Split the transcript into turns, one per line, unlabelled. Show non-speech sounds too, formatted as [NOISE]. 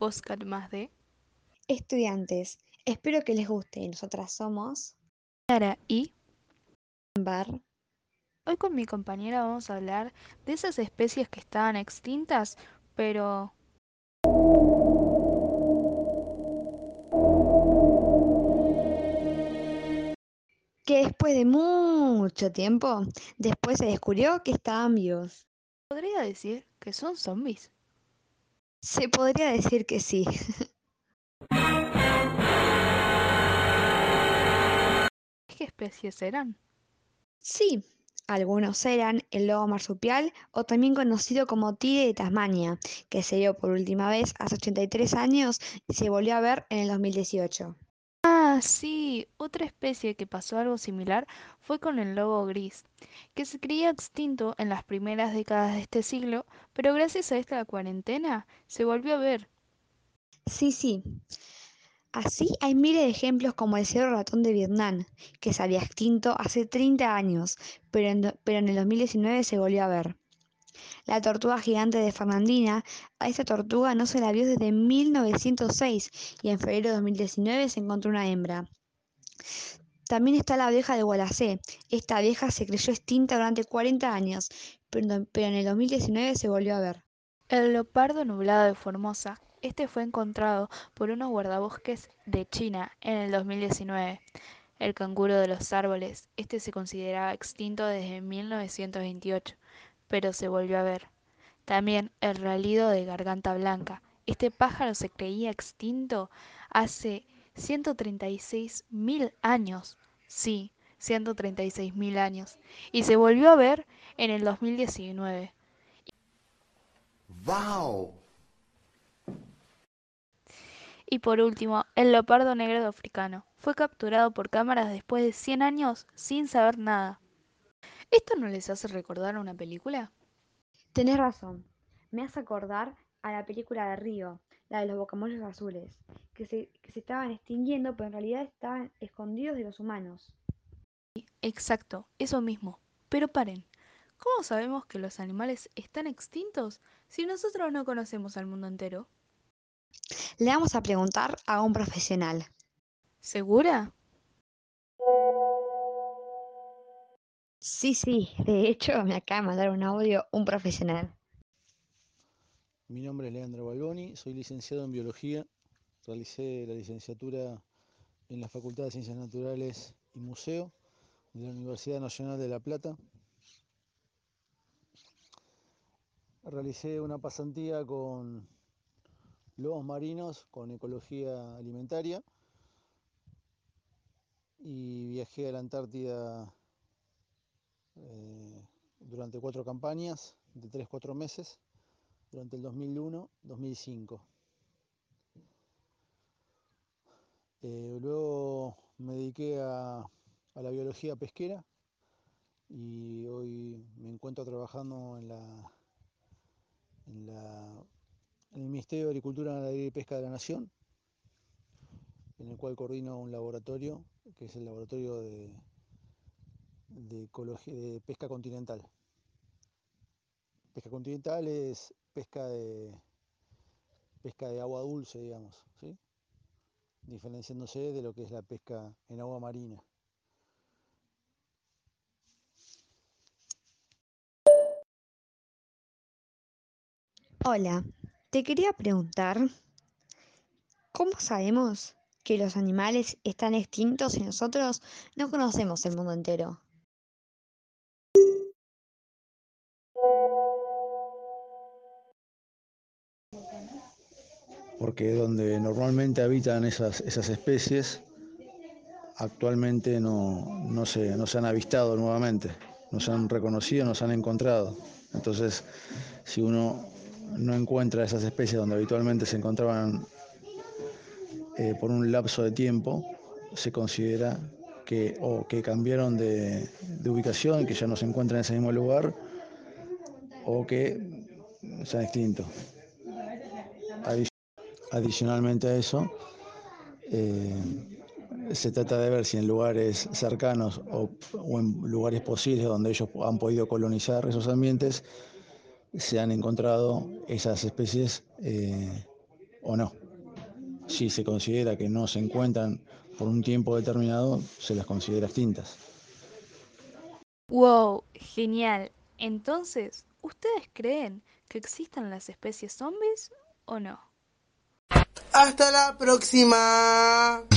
Podcast más de
Estudiantes, espero que les guste. Nosotras somos
Clara y
Bar.
hoy con mi compañera vamos a hablar de esas especies que estaban extintas, pero
que después de mucho tiempo, después se descubrió que estaban vivos.
podría decir que son zombies.
Se podría decir que sí. [LAUGHS]
¿Qué especies eran?
Sí, algunos eran el lobo marsupial o también conocido como tigre de Tasmania, que se vio por última vez hace 83 años y se volvió a ver en el 2018.
Ah, sí, otra especie que pasó algo similar fue con el lobo gris, que se creía extinto en las primeras décadas de este siglo, pero gracias a esta cuarentena se volvió a ver.
Sí, sí. Así hay miles de ejemplos como el cerro ratón de Vietnam, que se había extinto hace 30 años, pero en, pero en el 2019 se volvió a ver. La tortuga gigante de Fernandina, a esta tortuga no se la vio desde 1906 y en febrero de 2019 se encontró una hembra. También está la abeja de Gualacé. Esta abeja se creyó extinta durante 40 años, pero, en el 2019 se volvió a ver.
El leopardo nublado de Formosa, este fue encontrado por unos guardabosques de China en el 2019. El canguro de los árboles, este se consideraba extinto desde 1928, pero se volvió a ver. También el ralido de garganta blanca. Este pájaro se creía extinto hace 136.000 años. Sí, 136.000 años. Y se volvió a ver en el 2019.
¡Wow!
Y por último, el leopardo negro de africano. Fue capturado por cámaras después de 100 años sin saber nada. ¿Esto no les hace recordar a una película?
Tenés razón. Me hace acordar a la película de Río, la de los bocamoyos azules, que se, que se estaban extinguiendo, pero en realidad estaban escondidos de los humanos.
Exacto, eso mismo. Pero paren, ¿cómo sabemos que los animales están extintos si nosotros no conocemos al mundo entero?
Le vamos a preguntar a un profesional.
¿Segura?
Sí, sí, de hecho me acaba de mandar un audio un profesional.
Mi nombre es Leandro Balboni, soy licenciado en biología. Realicé la licenciatura en la Facultad de Ciencias Naturales y Museo de la Universidad Nacional de La Plata. Realicé una pasantía con lobos marinos con ecología alimentaria y viajé a la Antártida eh, durante cuatro campañas de 3-4 meses durante el 2001-2005. Eh, luego me dediqué a, a la biología pesquera y hoy me encuentro trabajando en, la, en, la, en el Ministerio de Agricultura, Ganadería y Pesca de la Nación, en el cual coordino un laboratorio, que es el laboratorio de, de, pesca continental. Pesca continental es pesca de pesca de agua dulce, digamos, ¿sí? diferenciándose de lo que es la pesca en agua marina.
Hola, te quería preguntar, ¿cómo sabemos que los animales están extintos y nosotros no conocemos el mundo entero?
¿Por
que donde normalmente habitan esas, esas especies, actualmente no, no, se, no se han avistado nuevamente, no se han reconocido, no se han encontrado. Entonces, si uno no encuentra esas especies donde habitualmente se encontraban eh, por un lapso de tiempo, se considera que o que cambiaron de, de ubicación, que ya no se encuentran en ese mismo lugar, o que se han extinto. Adicionalmente a eso, eh, se trata de ver si en lugares cercanos o, en lugares posibles donde ellos han podido colonizar esos ambientes, se han encontrado esas especies eh, o no. Si se considera que no se encuentran por un tiempo determinado, se las considera extintas.
¡Wow! Genial. Entonces, ¿ustedes creen que existan las especies zombies o no?
Hasta la próxima.